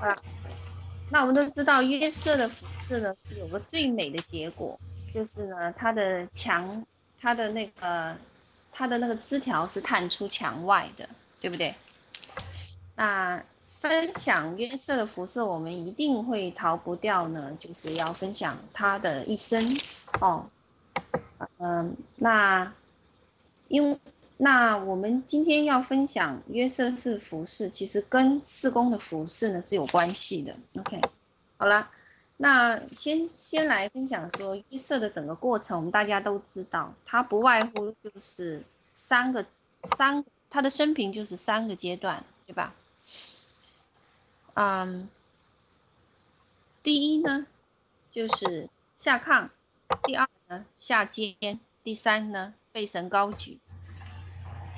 啊，那我们都知道约瑟的服饰呢，是有个最美的结果，就是呢，他的墙，他的那个，他的那个枝条是探出墙外的，对不对？那分享约瑟的服饰，我们一定会逃不掉呢，就是要分享他的一生哦。嗯，那因。那我们今天要分享约瑟式服饰，其实跟四工的服饰呢是有关系的。OK，好了，那先先来分享说约瑟的整个过程，我们大家都知道，他不外乎就是三个三，他的生平就是三个阶段，对吧？嗯，第一呢就是下炕，第二呢下监，第三呢被神高举。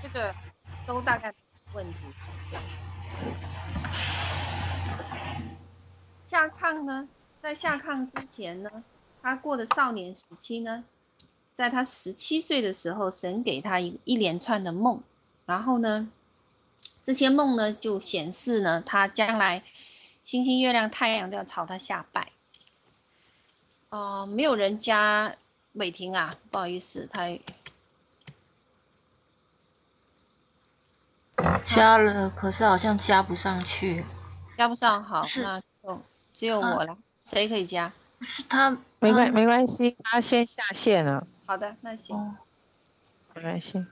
这个都大概问题。下炕呢，在下炕之前呢，他过的少年时期呢，在他十七岁的时候，神给他一一连串的梦，然后呢，这些梦呢就显示呢，他将来星星、月亮、太阳都要朝他下拜。哦、没有人加美婷啊，不好意思，他。加了，可是好像加不上去。加不上，好，那就只有我了。谁可以加？不是他，没关没关系，他先下线了。好的，那行。哦、没关系。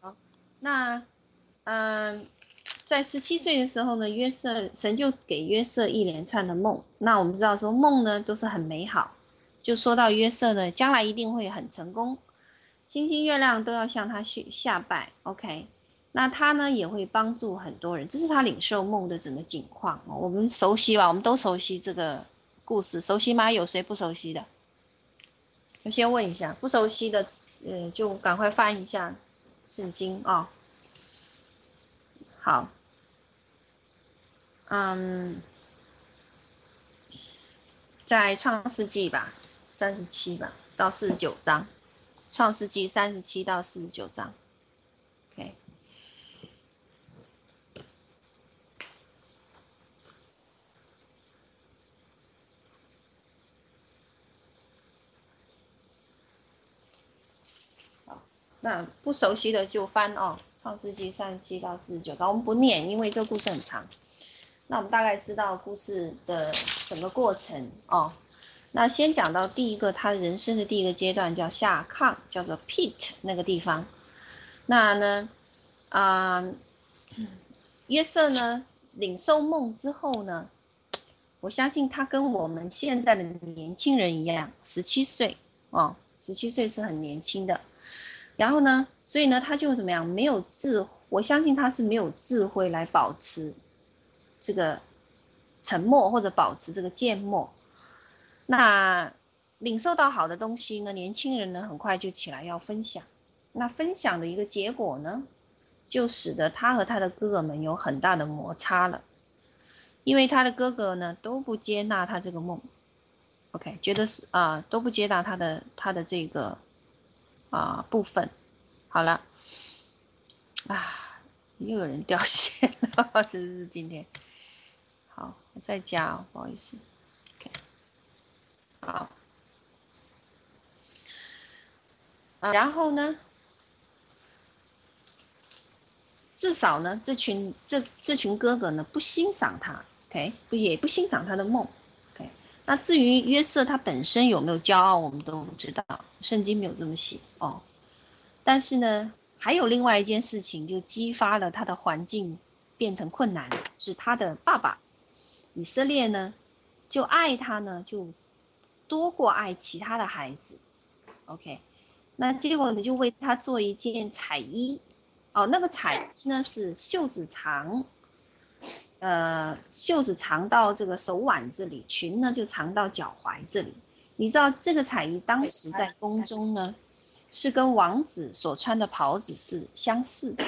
好，那嗯、呃，在十七岁的时候呢，约瑟神就给约瑟一连串的梦。那我们知道说梦呢都是很美好，就说到约瑟呢将来一定会很成功，星星月亮都要向他去下拜。OK。那他呢也会帮助很多人，这是他领受梦的整个景况。我们熟悉吧？我们都熟悉这个故事，熟悉吗？有谁不熟悉的？我先问一下，不熟悉的，呃，就赶快翻一下圣经啊、好，嗯，在创世纪吧，三十七吧到四十九章，创世纪三十七到四十九章。那不熟悉的就翻哦，《创世纪》三十七到四十九章，我们不念，因为这个故事很长。那我们大概知道故事的整个过程哦。那先讲到第一个，他人生的第一个阶段叫下炕，叫做 pit 那个地方。那呢，啊、约瑟呢领受梦之后呢，我相信他跟我们现在的年轻人一样，十七岁哦，十七岁是很年轻的。然后呢，所以呢，他就怎么样？没有智，我相信他是没有智慧来保持这个沉默或者保持这个缄默。那领受到好的东西呢，年轻人呢很快就起来要分享。那分享的一个结果呢，就使得他和他的哥哥们有很大的摩擦了，因为他的哥哥呢都不接纳他这个梦，OK，觉得是啊都不接纳他的他的这个。啊，部分。好了。啊，又有人掉线了，这是今天。好，我再加哦，不好意思，OK，好，然后呢，至少呢，这群这这群哥哥呢不欣赏他，OK，不也不欣赏他的梦。那至于约瑟他本身有没有骄傲，我们都不知道，圣经没有这么写哦。但是呢，还有另外一件事情，就激发了他的环境变成困难，是他的爸爸以色列呢，就爱他呢，就多过爱其他的孩子。OK，那结果呢，就为他做一件彩衣，哦，那个彩衣呢是袖子长。呃，袖子长到这个手腕这里，裙呢就长到脚踝这里。你知道这个彩衣当时在宫中呢，是跟王子所穿的袍子是相似的。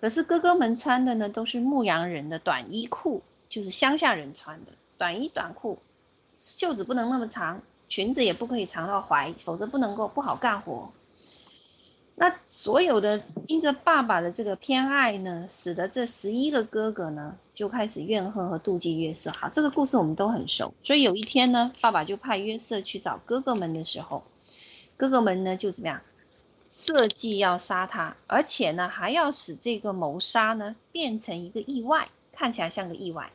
可是哥哥们穿的呢，都是牧羊人的短衣裤，就是乡下人穿的短衣短裤，袖子不能那么长，裙子也不可以长到踝，否则不能够不好干活。那所有的因着爸爸的这个偏爱呢，使得这十一个哥哥呢就开始怨恨和妒忌约瑟。好，这个故事我们都很熟。所以有一天呢，爸爸就派约瑟去找哥哥们的时候，哥哥们呢就怎么样，设计要杀他，而且呢还要使这个谋杀呢变成一个意外，看起来像个意外。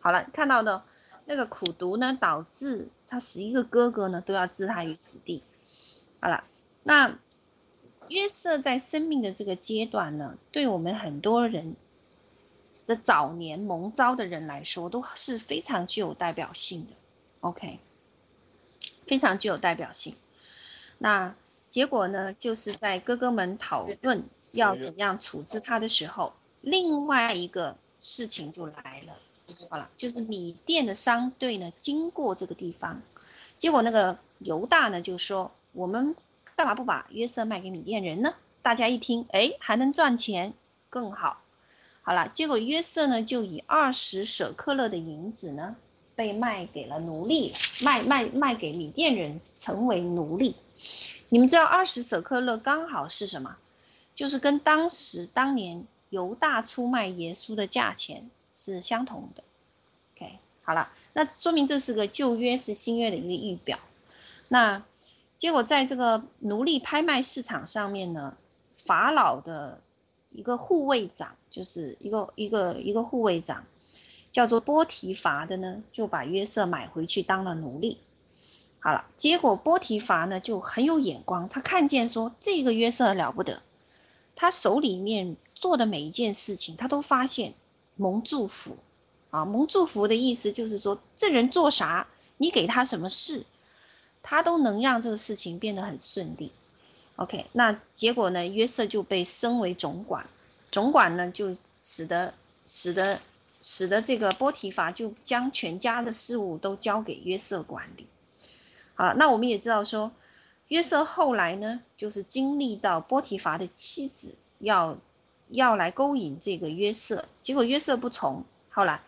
好了，看到的那个苦毒呢，导致他十一个哥哥呢都要置他于死地。好了，那。约瑟在生命的这个阶段呢，对我们很多人的早年蒙召的人来说，都是非常具有代表性的。OK，非常具有代表性。那结果呢，就是在哥哥们讨论要怎样处置他的时候，另外一个事情就来了。好了，就是米甸的商队呢经过这个地方，结果那个犹大呢就说我们。干嘛不把约瑟卖给米甸人呢？大家一听，哎，还能赚钱，更好。好了，结果约瑟呢，就以二十舍客勒的银子呢，被卖给了奴隶，卖卖卖给米甸人，成为奴隶。你们知道二十舍客勒刚好是什么？就是跟当时当年犹大出卖耶稣的价钱是相同的。OK，好了，那说明这是个旧约是新约的一个预表。那。结果在这个奴隶拍卖市场上面呢，法老的一个护卫长，就是一个一个一个护卫长，叫做波提乏的呢，就把约瑟买回去当了奴隶。好了，结果波提乏呢就很有眼光，他看见说这个约瑟了不得，他手里面做的每一件事情，他都发现蒙祝福啊，蒙祝福的意思就是说这人做啥，你给他什么事。他都能让这个事情变得很顺利，OK，那结果呢？约瑟就被升为总管，总管呢就使得使得使得这个波提乏就将全家的事务都交给约瑟管理。好，那我们也知道说，约瑟后来呢，就是经历到波提乏的妻子要要来勾引这个约瑟，结果约瑟不从，后来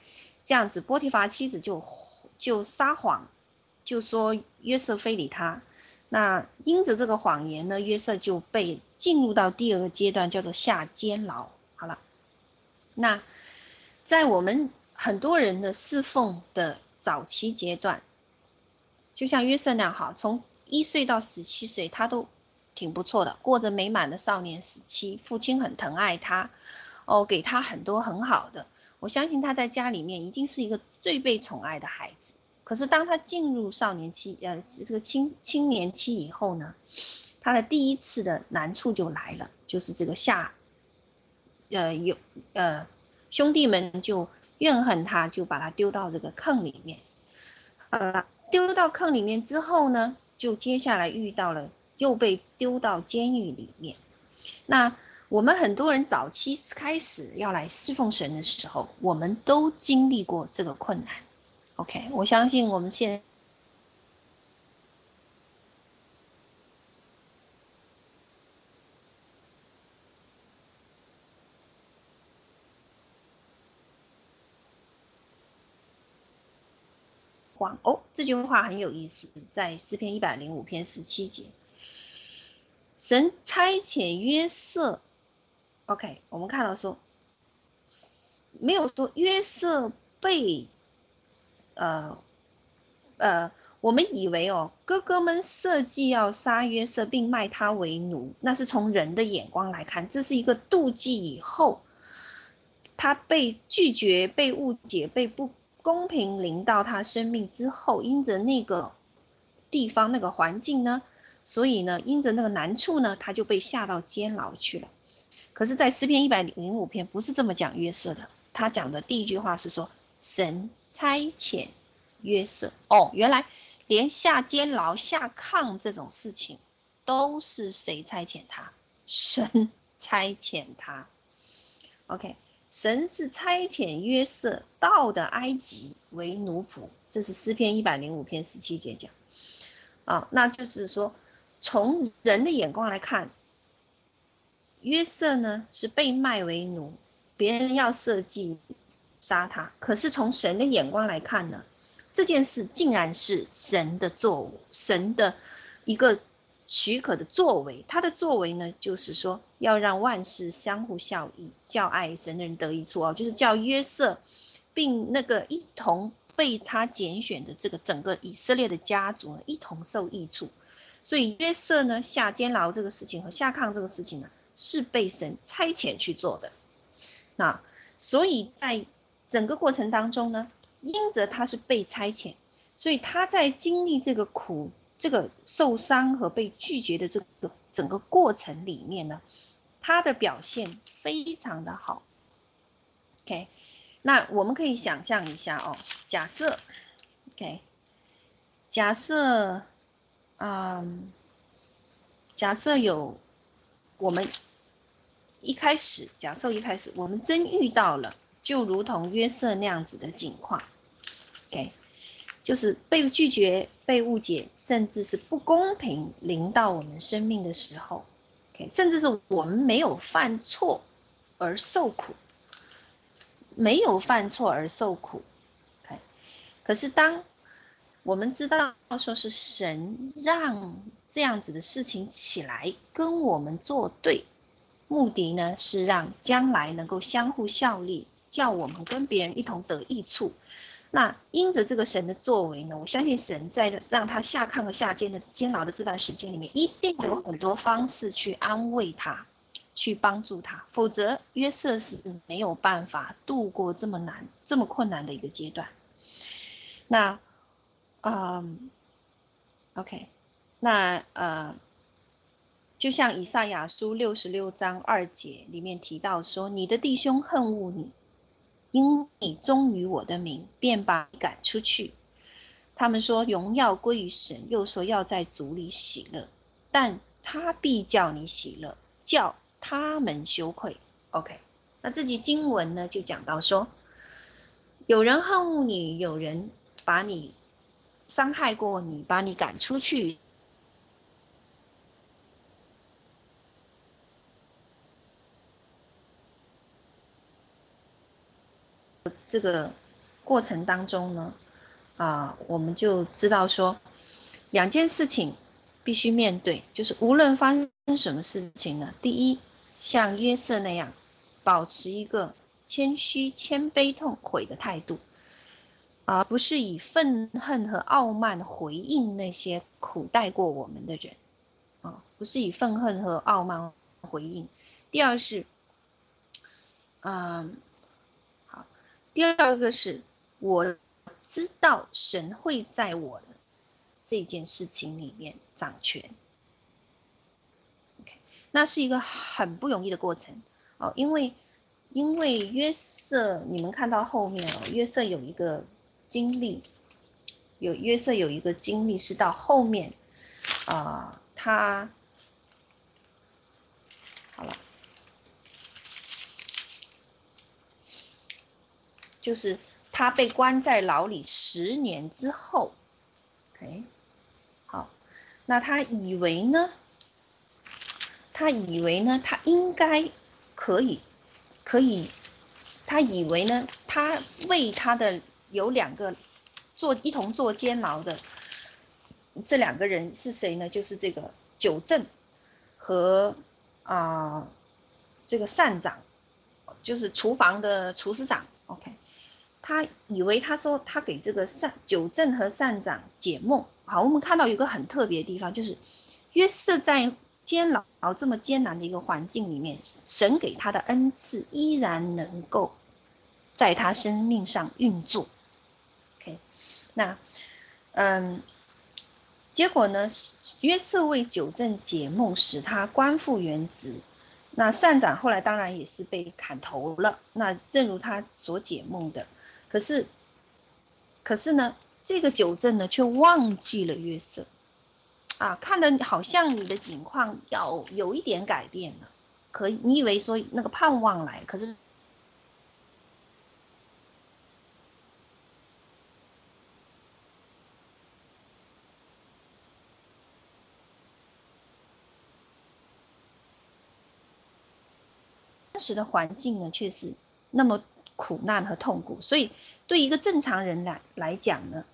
这样子，波提乏妻子就就撒谎。就说约瑟非礼他，那因着这个谎言呢，约瑟就被进入到第二个阶段，叫做下监牢。好了，那在我们很多人的侍奉的早期阶段，就像约瑟那样，好，从一岁到十七岁，他都挺不错的，过着美满的少年时期，父亲很疼爱他，哦，给他很多很好的，我相信他在家里面一定是一个最被宠爱的孩子。可是当他进入少年期，呃，这个青青年期以后呢，他的第一次的难处就来了，就是这个下，呃，有呃兄弟们就怨恨他，就把他丢到这个坑里面，呃，丢到坑里面之后呢，就接下来遇到了又被丢到监狱里面。那我们很多人早期开始要来侍奉神的时候，我们都经历过这个困难。OK，我相信我们现在哦，这句话很有意思，在诗篇一百零五篇十七节，神差遣约瑟，OK，我们看到说没有说约瑟被。呃，呃，我们以为哦，哥哥们设计要杀约瑟，并卖他为奴，那是从人的眼光来看，这是一个妒忌。以后他被拒绝、被误解、被不公平临到他生命之后，因着那个地方那个环境呢，所以呢，因着那个难处呢，他就被下到监牢去了。可是，在诗篇一百零五篇不是这么讲约瑟的，他讲的第一句话是说神。差遣约瑟哦，原来连下监牢、下炕这种事情，都是谁差遣他？神差遣他。OK，神是差遣约瑟到的埃及为奴仆，这是诗篇一百零五篇十七节讲。啊，那就是说，从人的眼光来看，约瑟呢是被卖为奴，别人要设计。杀他，可是从神的眼光来看呢，这件事竟然是神的作物，神的一个许可的作为，他的作为呢，就是说要让万事相互效益，叫爱神的人得益处哦，就是叫约瑟，并那个一同被他拣选的这个整个以色列的家族呢，一同受益处。所以约瑟呢下监牢这个事情和下炕这个事情呢，是被神差遣去做的。那所以在整个过程当中呢，因着他是被差遣，所以他在经历这个苦。这个受伤和被拒绝的这个整个过程里面呢，他的表现非常的好。OK，那我们可以想象一下哦，假设，OK，假设，嗯，假设有我们一开始，假设一开始我们真遇到了，就如同约瑟那样子的境况，OK。就是被拒绝、被误解，甚至是不公平临到我们生命的时候，OK，甚至是我们没有犯错而受苦，没有犯错而受苦，K，。可是当我们知道说是神让这样子的事情起来跟我们作对，目的呢是让将来能够相互效力，叫我们跟别人一同得益处。那因着这个神的作为呢，我相信神在让他下炕和下监的监牢的这段时间里面，一定有很多方式去安慰他，去帮助他，否则约瑟是没有办法度过这么难、这么困难的一个阶段。那，嗯，OK，那呃，就像以赛亚书六十六章二节里面提到说：“你的弟兄恨恶你。”因你忠于我的名，便把你赶出去。他们说荣耀归于神，又说要在主里喜乐，但他必叫你喜乐，叫他们羞愧。OK，那这句经文呢，就讲到说，有人恨恶你，有人把你伤害过你，把你赶出去。这个过程当中呢，啊，我们就知道说，两件事情必须面对，就是无论发生什么事情呢，第一，像约瑟那样，保持一个谦虚、谦卑、痛悔的态度，而不是以愤恨和傲慢回应那些苦待过我们的人，啊，不是以愤恨和傲慢回应。第二是，嗯。第二个是，我知道神会在我的这件事情里面掌权。OK，那是一个很不容易的过程哦，因为因为约瑟，你们看到后面哦，约瑟有一个经历，有约瑟有一个经历是到后面啊、他好了。就是他被关在牢里十年之后，OK，好，那他以为呢？他以为呢？他应该可以，可以，他以为呢？他为他的有两个做一同坐监牢的这两个人是谁呢？就是这个酒正和啊、这个善长，就是厨房的厨师长，OK。他以为他说他给这个善九正和善长解梦，好，我们看到一个很特别的地方，就是约瑟在监牢这么艰难的一个环境里面，神给他的恩赐依然能够在他生命上运作。OK，那嗯，结果呢，约瑟为九正解梦，使他官复原职。那善长后来当然也是被砍头了。那正如他所解梦的。可是，可是呢，这个酒镇呢却忘记了约瑟，啊，看的好像你的境况要有一点改变了，可以，你以为说那个盼望来，可是当时的环境呢却是那么。苦难和痛苦，所以对一个正常人来来讲呢，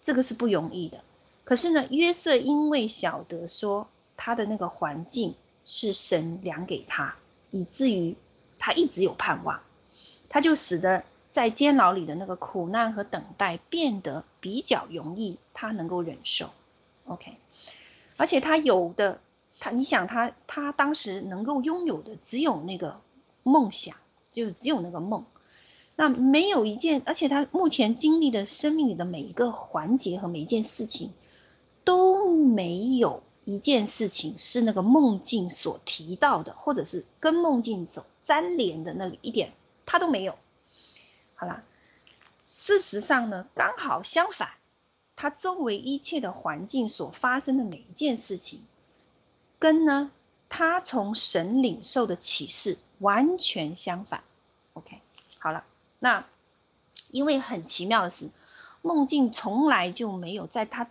这个是不容易的。可是呢，约瑟因为晓得说他的那个环境是神量给他，以至于他一直有盼望，他就使得在监牢里的那个苦难和等待变得比较容易，他能够忍受。OK，而且他有的，他你想他他当时能够拥有的只有那个梦想，就是只有那个梦。那没有一件，而且他目前经历的生命里的每一个环节和每一件事情，都没有一件事情是那个梦境所提到的，或者是跟梦境走粘连的那个一点，他都没有。好了，事实上呢，刚好相反，他周围一切的环境所发生的每一件事情，跟呢他从神领受的启示完全相反。OK，好了。那，因为很奇妙的是，梦境从来就没有在他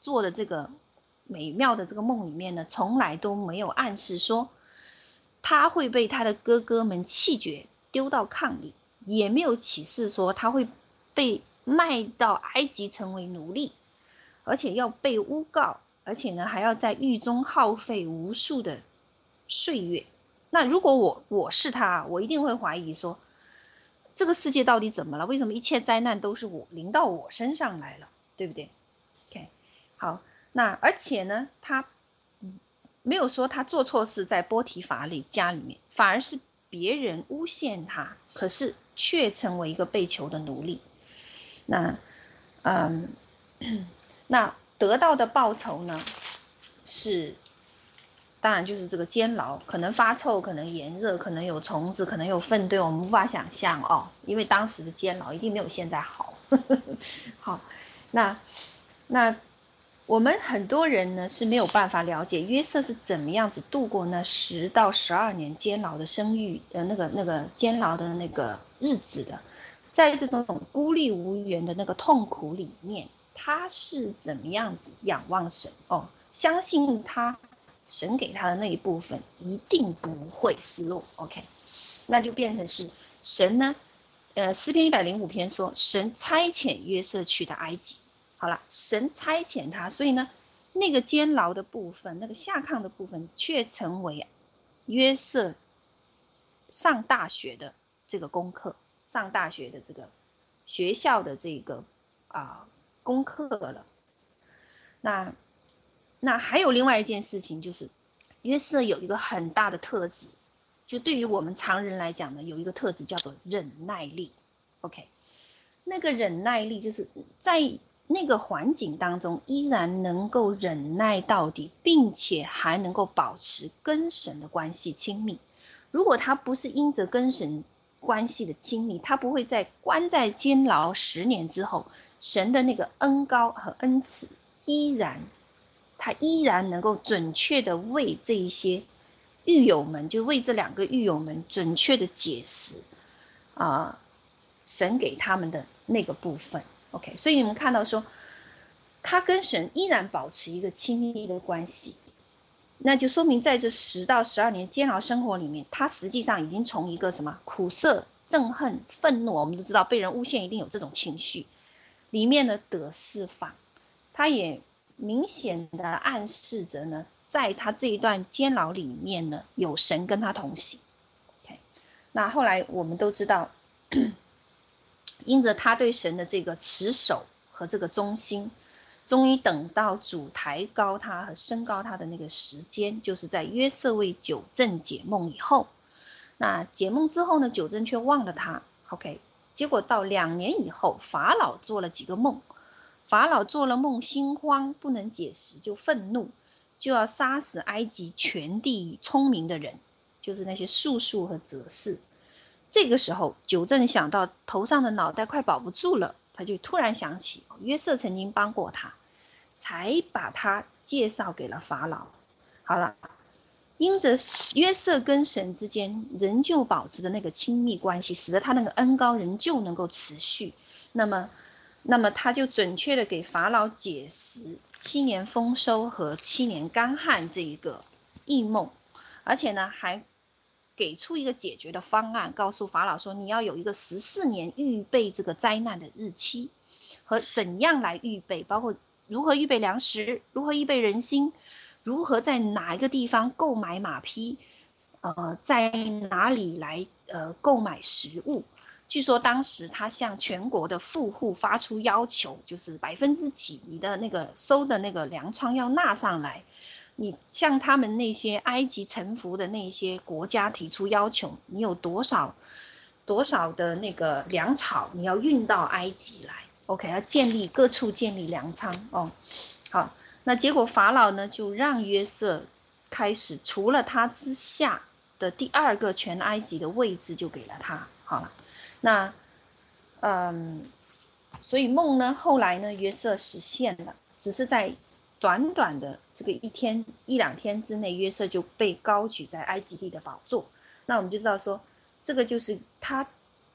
做的这个美妙的这个梦里面呢，从来都没有暗示说他会被他的哥哥们弃绝，丢到炕里，也没有启示说他会被卖到埃及成为奴隶，而且要被诬告，而且呢还要在狱中耗费无数的岁月。那如果我我是他，我一定会怀疑说。这个世界到底怎么了？为什么一切灾难都是我临到我身上来了？对不对？OK，好，那而且呢，他没有说他做错事在波提法里家里面，反而是别人诬陷他，可是却成为一个被囚的奴隶。那，嗯，那得到的报酬呢，是。当然就是这个监牢，可能发臭，可能炎热，可能有虫子，可能有粪堆，我们无法想象哦。因为当时的监牢一定没有现在好。好，那那我们很多人呢是没有办法了解约瑟是怎么样子度过那十到十二年监牢的生育呃那个那个监牢的那个日子的，在这种孤立无援的那个痛苦里面，他是怎么样子仰望神哦，相信他。神给他的那一部分一定不会失落，OK，那就变成是神呢，呃，诗篇一百零五篇说，神差遣约瑟去的埃及，好了，神差遣他，所以呢，那个监牢的部分，那个下炕的部分，却成为约瑟上大学的这个功课，上大学的这个学校的这个啊功课了，那。那还有另外一件事情，就是约瑟有一个很大的特质，就对于我们常人来讲呢，有一个特质叫做忍耐力。OK，那个忍耐力就是在那个环境当中依然能够忍耐到底，并且还能够保持跟神的关系亲密。如果他不是因着跟神关系的亲密，他不会在关在监牢十年之后，神的那个恩膏和恩赐依然。他依然能够准确的为这一些狱友们，就为这两个狱友们准确的解释啊，神给他们的那个部分。OK，所以你们看到说，他跟神依然保持一个亲密的关系，那就说明在这十到十二年煎熬生活里面，他实际上已经从一个什么苦涩、憎恨、愤怒，我们都知道被人诬陷一定有这种情绪，里面的得释放，他也。明显的暗示着呢，在他这一段监牢里面呢，有神跟他同行。OK，那后来我们都知道，因着他对神的这个持守和这个忠心，终于等到主抬高他和升高他的那个时间，就是在约瑟为九正解梦以后。那解梦之后呢，九正却忘了他。OK，结果到两年以后，法老做了几个梦。法老做了梦，心慌，不能解释，就愤怒，就要杀死埃及全地聪明的人，就是那些术数和哲士。这个时候，九正想到头上的脑袋快保不住了，他就突然想起约瑟曾经帮过他，才把他介绍给了法老。好了，因着约瑟跟神之间仍旧保持的那个亲密关系，使得他那个恩高仍旧能够持续。那么。那么他就准确的给法老解释七年丰收和七年干旱这一个异梦，而且呢还给出一个解决的方案，告诉法老说，你要有一个十四年预备这个灾难的日期和怎样来预备，包括如何预备粮食，如何预备人心，如何在哪一个地方购买马匹，呃，在哪里来呃购买食物。据说当时他向全国的富户发出要求，就是百分之几你的那个收的那个粮仓要纳上来。你向他们那些埃及臣服的那些国家提出要求，你有多少多少的那个粮草你要运到埃及来？OK，要建立各处建立粮仓哦。好，那结果法老呢就让约瑟开始，除了他之下的第二个全埃及的位置就给了他。好了。那，嗯，所以梦呢，后来呢，约瑟实现了，只是在短短的这个一天一两天之内，约瑟就被高举在埃及地的宝座。那我们就知道说，这个就是他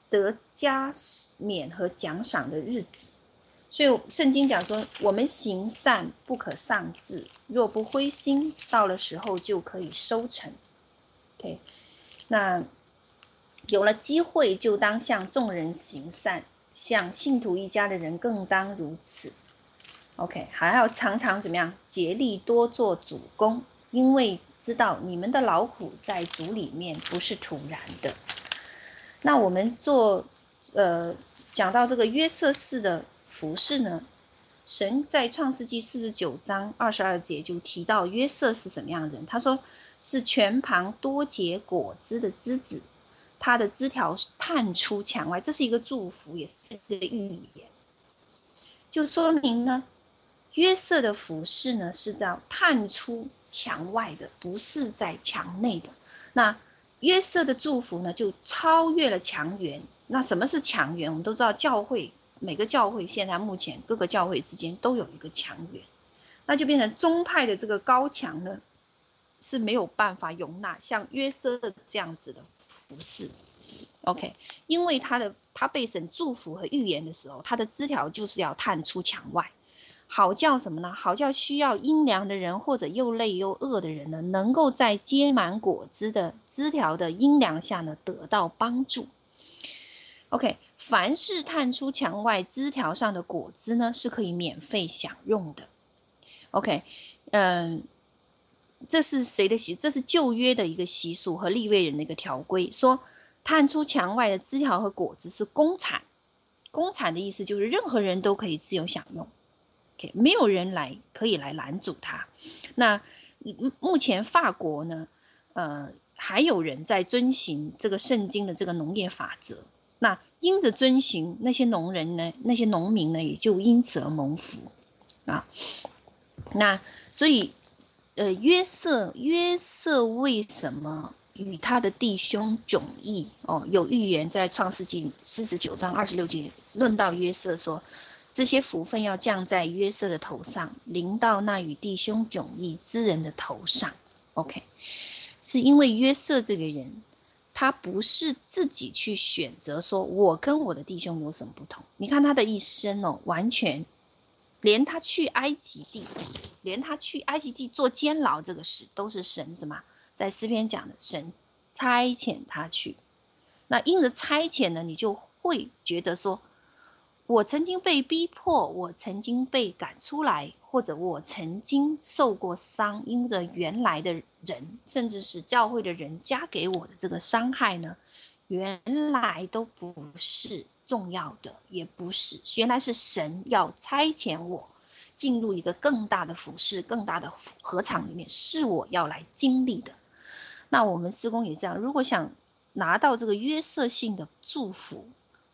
得加冕和奖赏的日子。所以圣经讲说，我们行善不可丧志，若不灰心，到了时候就可以收成。OK，那。有了机会，就当向众人行善，向信徒一家的人更当如此。OK，还要常常怎么样？竭力多做主工，因为知道你们的劳苦在主里面不是徒然的。那我们做，呃，讲到这个约瑟氏的服饰呢，神在创世纪四十九章二十二节就提到约瑟是什么样的人？他说是全旁多结果子的枝子。他的枝条探出墙外，这是一个祝福，也是一个预言，就说明呢，约瑟的服事呢是叫探出墙外的，不是在墙内的。那约瑟的祝福呢，就超越了墙垣。那什么是墙垣？我们都知道，教会每个教会现在目前各个教会之间都有一个墙垣，那就变成宗派的这个高墙呢。是没有办法容纳像约瑟这样子的服饰，OK，因为他的他被神祝福和预言的时候，他的枝条就是要探出墙外，好叫什么呢？好叫需要阴凉的人或者又累又饿的人呢，能够在结满果子的枝条的阴凉下呢得到帮助。OK，凡是探出墙外枝条上的果子呢，是可以免费享用的。OK，嗯。这是谁的习？这是旧约的一个习俗和立位人的一个条规，说探出墙外的枝条和果子是公产，公产的意思就是任何人都可以自由享用，K 没有人来可以来拦阻他。那目前法国呢，呃，还有人在遵循这个圣经的这个农业法则，那因着遵循，那些农人呢，那些农民呢，也就因此而蒙福啊。那所以。呃，约瑟，约瑟为什么与他的弟兄迥异？哦，有预言在创世纪四十九章二十六节论到约瑟说，这些福分要降在约瑟的头上，临到那与弟兄迥异之人的头上。OK，是因为约瑟这个人，他不是自己去选择说，我跟我的弟兄有什么不同？你看他的一生哦，完全。连他去埃及地，连他去埃及地做监牢这个事，都是神什么？在诗篇讲的，神差遣他去。那因着差遣呢，你就会觉得说，我曾经被逼迫，我曾经被赶出来，或者我曾经受过伤，因着原来的人，甚至是教会的人加给我的这个伤害呢，原来都不是。重要的也不是，原来是神要差遣我进入一个更大的服事、更大的禾场里面，是我要来经历的。那我们施工也这样，如果想拿到这个约瑟性的祝福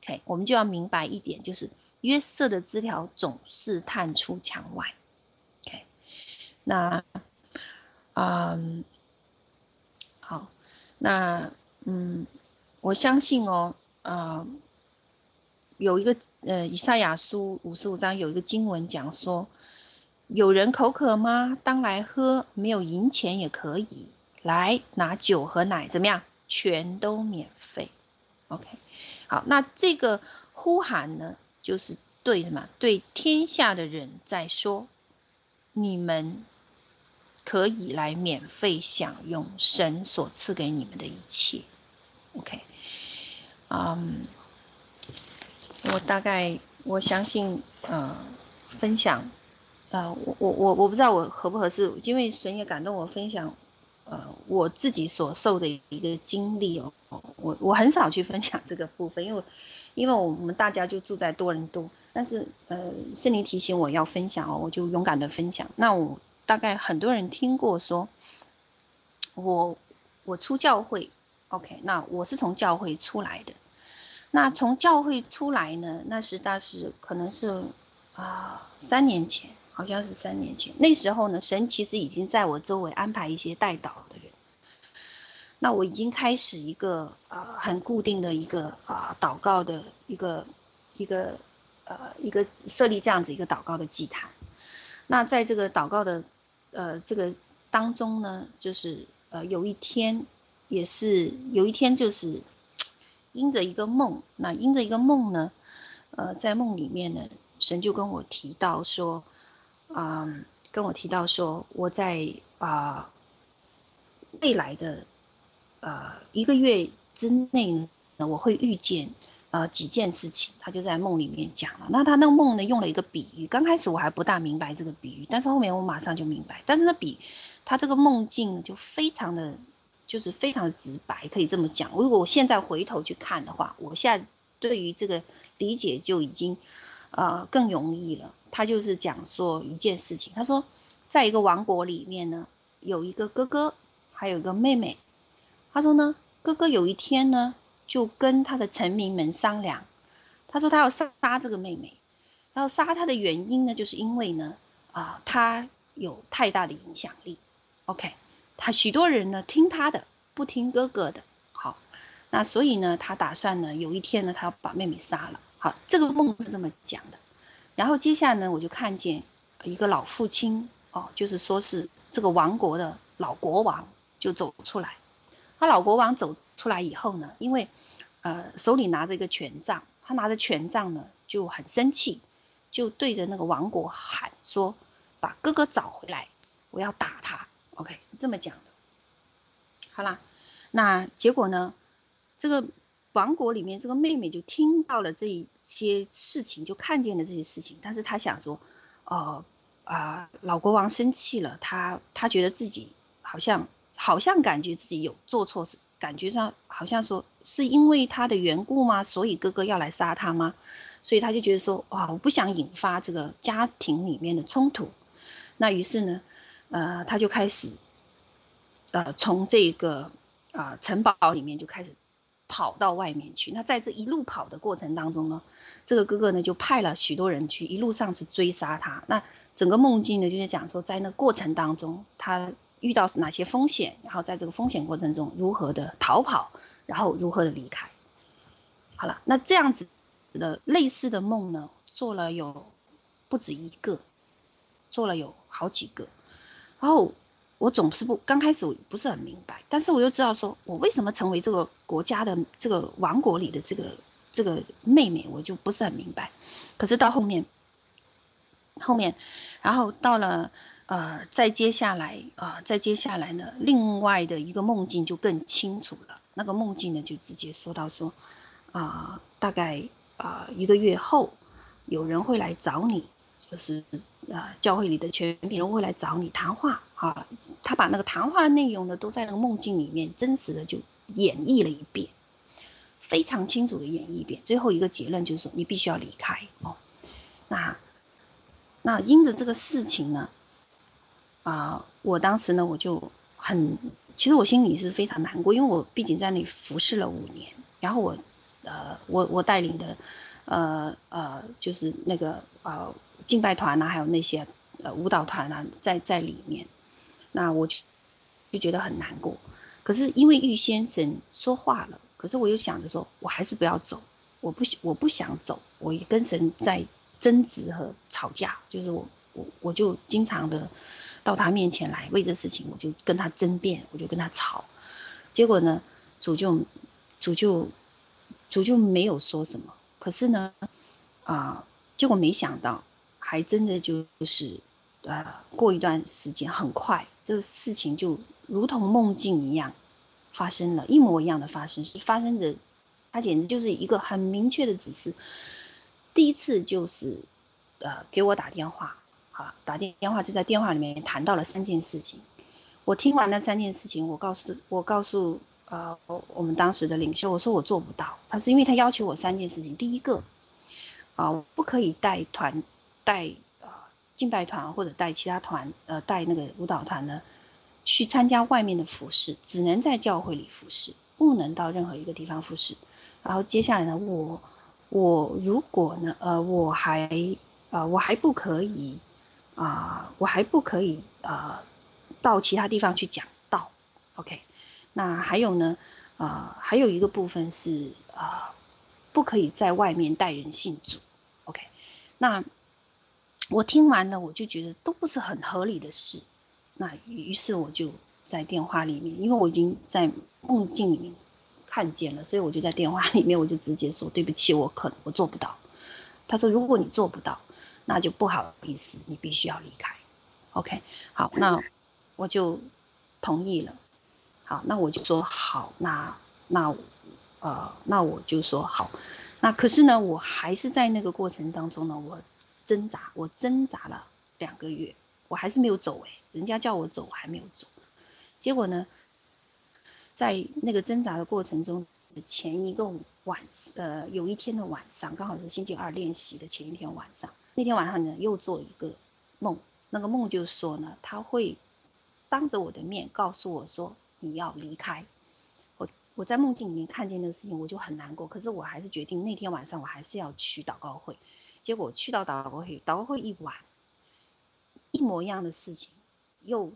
，OK，我们就要明白一点，就是约瑟的枝条总是探出墙外，OK。那，嗯，好，那嗯，我相信哦，呃。有一个呃，以赛亚书五十五章有一个经文讲说，有人口渴吗？当来喝，没有银钱也可以来拿酒和奶，怎么样？全都免费。OK，好，那这个呼喊呢，就是对什么？对天下的人在说，你们可以来免费享用神所赐给你们的一切。OK，嗯、我大概我相信，呃，分享呃，我我我我不知道我合不合适，因为神也感动我分享，呃，我自己所受的一个经历哦。我我很少去分享这个部分，因为因为我们大家就住在多伦多，但是呃，圣灵提醒我要分享哦，我就勇敢的分享。那我大概很多人听过说，我我出教会，OK，那我是从教会出来的。那从教会出来呢，那实在是可能是啊三年前。好像是三年前，那时候呢，神其实已经在我周围安排一些代祷的人。那我已经开始一个啊、很固定的一个啊、祷告的一个一个呃一个设立这样子一个祷告的祭坛。那在这个祷告的呃这个当中呢，就是呃有一天也是有一天就是因着一个梦，那因着一个梦呢，呃在梦里面呢，神就跟我提到说。啊、嗯，跟我提到说，我在啊、未来的呃一个月之内呢，我会遇见呃几件事情。他就在梦里面讲了。那他那个梦呢，用了一个比喻。刚开始我还不大明白这个比喻，但是后面我马上就明白。但是那比他这个梦境就非常的，就是非常直白，可以这么讲。如果我现在回头去看的话，我现在对于这个理解就已经。呃，更容易了。他就是讲说一件事情，他说，在一个王国里面呢，有一个哥哥，还有一个妹妹。他说呢，哥哥有一天呢，就跟他的臣民们商量，他说他要杀这个妹妹，然后杀他的原因呢，就是因为呢，啊、呃，他有太大的影响力。OK，他许多人呢听他的，不听哥哥的。好，那所以呢，他打算呢，有一天呢，他要把妹妹杀了。好，这个梦是这么讲的，然后接下来呢，我就看见一个老父亲哦，就是说是这个王国的老国王就走出来。他老国王走出来以后呢，因为呃手里拿着一个权杖，他拿着权杖呢就很生气，就对着那个王国喊说：“把哥哥找回来，我要打他。”OK，是这么讲的。好啦，那结果呢，这个。王国里面这个妹妹就听到了这一些事情，就看见了这些事情，但是她想说，呃啊、呃，老国王生气了，他他觉得自己好像好像感觉自己有做错事，感觉上好像说是因为他的缘故吗？所以哥哥要来杀他吗？所以他就觉得说，哇，我不想引发这个家庭里面的冲突，那于是呢，呃，他就开始，呃，从这个啊、城堡里面就开始。跑到外面去。那在这一路跑的过程当中呢，这个哥哥呢就派了许多人去一路上去追杀他。那整个梦境呢就是讲说，在那过程当中他遇到哪些风险，然后在这个风险过程中如何的逃跑，然后如何的离开。好了，那这样子的类似的梦呢，做了有不止一个，做了有好几个，然后。我总是不刚开始不是很明白，但是我又知道说，我为什么成为这个国家的这个王国里的这个这个妹妹，我就不是很明白。可是到后面，后面，然后到了呃，再接下来啊、呃，再接下来呢，另外的一个梦境就更清楚了。那个梦境呢，就直接说到说啊、大概啊、呃、一个月后，有人会来找你。就是啊，教会里的权柄人会来找你谈话啊。他把那个谈话内容呢，都在那个梦境里面真实的就演绎了一遍，非常清楚的演绎一遍。最后一个结论就是说，你必须要离开哦。那那因着这个事情呢，啊，我当时呢我就很，其实我心里是非常难过，因为我毕竟在那里服侍了五年，然后我呃，我我带领的呃呃，就是那个呃。敬拜团、啊，还有那些呃舞蹈团啊，在在里面，那我就就觉得很难过。可是因为玉先生说话了，可是我又想着说，我还是不要走，我不我不想走，我跟神在争执和吵架，就是我我我就经常的到他面前来为这事情，我就跟他争辩，我就跟他吵。结果呢，主就主就主就没有说什么。可是呢，啊、结果没想到。还真的就是，呃，过一段时间，很快这个事情就如同梦境一样发生了，一模一样的发生，是发生的，它简直就是一个很明确的指示。第一次就是，呃，给我打电话，好，打电电话就在电话里面谈到了三件事情。我听完那三件事情，我告诉我告诉呃我们当时的领袖，我说我做不到。他是因为他要求我三件事情，第一个啊，不可以带团带呃敬拜团或者带其他团呃带那个舞蹈团呢去参加外面的服事，只能在教会里服事，不能到任何一个地方服事。然后接下来呢，我我如果呢呃我还啊、呃、我还不可以啊、呃、我还不可以啊。呃到其他地方去讲道，OK，那还有呢，啊、呃，还有一个部分是啊、呃，不可以在外面带人信主，OK，那我听完了，我就觉得都不是很合理的事，那于是我就在电话里面，因为我已经在梦境里面看见了，所以我就在电话里面我就直接说对不起，我可我做不到。他说如果你做不到，那就不好意思，你必须要离开，OK，好，那。我就同意了，好，那我就说好，那那呃，那我就说好，那可是呢，我还是在那个过程当中呢，我挣扎，我挣扎了两个月，我还是没有走诶，人家叫我走，我还没有走，结果呢，在那个挣扎的过程中，前一个晚呃，有一天的晚上，刚好是星期二练习的前一天晚上，那天晚上呢，又做一个梦，那个梦就是说呢，他会。当着我的面告诉我说，你要离开，我我在梦境里面看见那个事情，我就很难过。可是我还是决定那天晚上我还是要去祷告会。结果去到祷告会，祷告会一晚，一模一样的事情又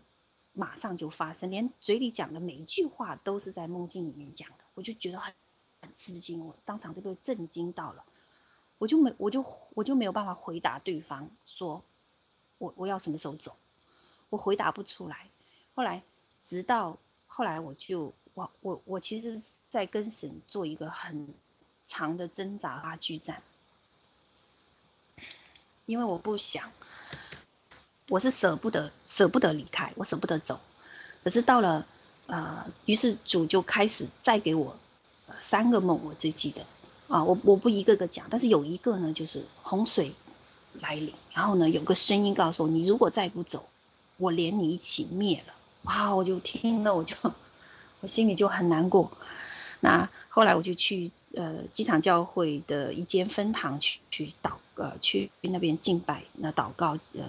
马上就发生，连嘴里讲的每一句话都是在梦境里面讲的，我就觉得很很吃惊，我当场就被震惊到了，我就没我就我就没有办法回答对方说，我我要什么时候走，我回答不出来。后来，直到后来，我就我我我其实，在跟神做一个很长的挣扎啊，巨战，因为我不想，我是舍不得舍不得离开，我舍不得走。可是到了，呃，于是主就开始再给我三个梦，我最记得啊，我我不一个个讲，但是有一个呢，就是洪水来临，然后呢，有个声音告诉我，你如果再不走，我连你一起灭了。哇！我就听了，我就 我心里就很难过。那后来我就去呃机场教会的一间分堂去去祷呃去那边敬拜，那祷告呃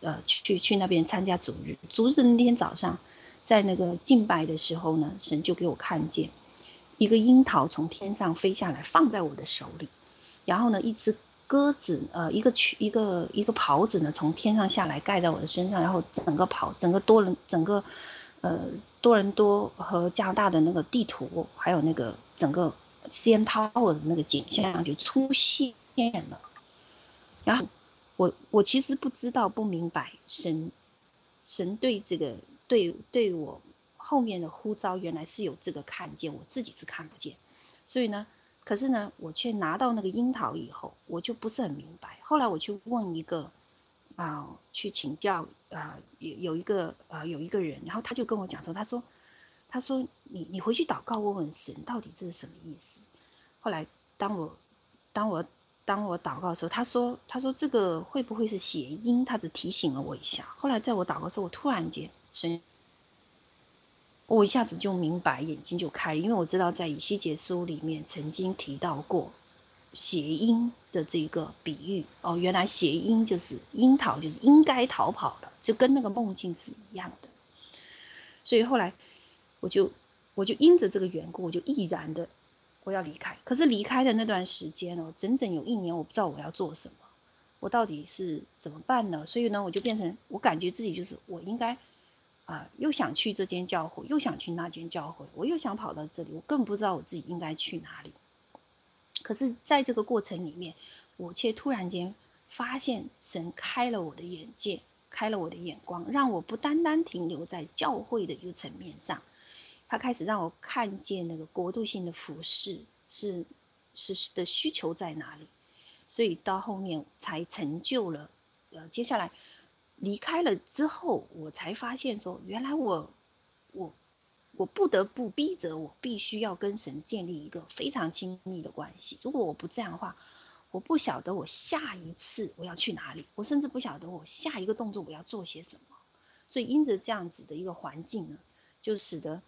呃去去那边参加主日。主日那天早上，在那个敬拜的时候呢，神就给我看见一个樱桃从天上飞下来，放在我的手里，然后呢，一只。鸽子，呃，一个裙，一个一个袍子呢，从天上下来盖在我的身上，然后整个袍，整个多伦，整个，呃，多伦多和加拿大的那个地图，还有那个整个 CN Tower 的那个景象就出现了。然后我我其实不知道不明白神神对这个对对我后面的呼召原来是有这个看见，我自己是看不见，所以呢。可是呢，我却拿到那个樱桃以后，我就不是很明白。后来我去问一个，啊、去请教，啊、有有一个，啊、有一个人，然后他就跟我讲说，他说，他说你你回去祷告问问神，到底这是什么意思？后来当我当我当我祷告的时候，他说他说这个会不会是谐音？他只提醒了我一下。后来在我祷告的时候，我突然间神。我一下子就明白，眼睛就开了，因为我知道在以西结书里面曾经提到过谐音的这个比喻哦，原来谐音就是樱桃，就是应该逃跑的，就跟那个梦境是一样的。所以后来我就我就因着这个缘故，我就毅然的我要离开。可是离开的那段时间哦，整整有一年，我不知道我要做什么，我到底是怎么办呢？所以呢，我就变成我感觉自己就是我应该。啊，又想去这间教会，又想去那间教会，我又想跑到这里，我更不知道我自己应该去哪里。可是，在这个过程里面，我却突然间发现神开了我的眼界，开了我的眼光，让我不单单停留在教会的一个层面上，他开始让我看见那个国度性的服饰是是的需求在哪里，所以到后面才成就了，呃，接下来。离开了之后，我才发现说，原来我，我，我不得不逼着我必须要跟神建立一个非常亲密的关系。如果我不这样的话，我不晓得我下一次我要去哪里，我甚至不晓得我下一个动作我要做些什么。所以因着这样子的一个环境呢，就使得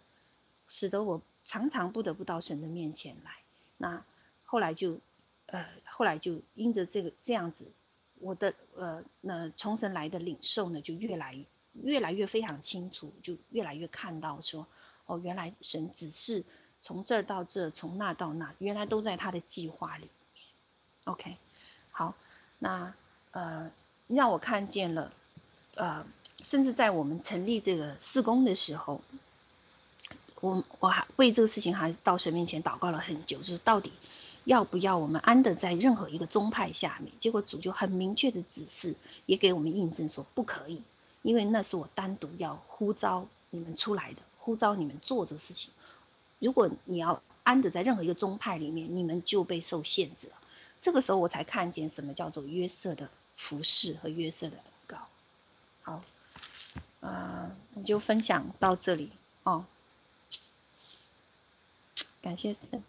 使得我常常不得不到神的面前来。那后来就呃后来就因着这个这样子，我的呃那从神来的领受呢就越来越来越非常清楚，就越来越看到说哦，原来神只是。从这儿到这，从那到那，原来都在他的计划里。OK，好，那呃，让我看见了，呃，甚至在我们成立这个事工的时候，我我还为这个事情还到神面前祷告了很久，就是到底要不要我们安得在任何一个宗派下面？结果主就很明确的指示，也给我们印证说不可以，因为那是我单独要呼召你们出来的，呼召你们做这个事情。如果你要安得在任何一个宗派里面，你们就被受限制了。这个时候我才看见什么叫做约瑟的服饰和约瑟的祷告。好，啊、呃，我就分享到这里哦。感谢神。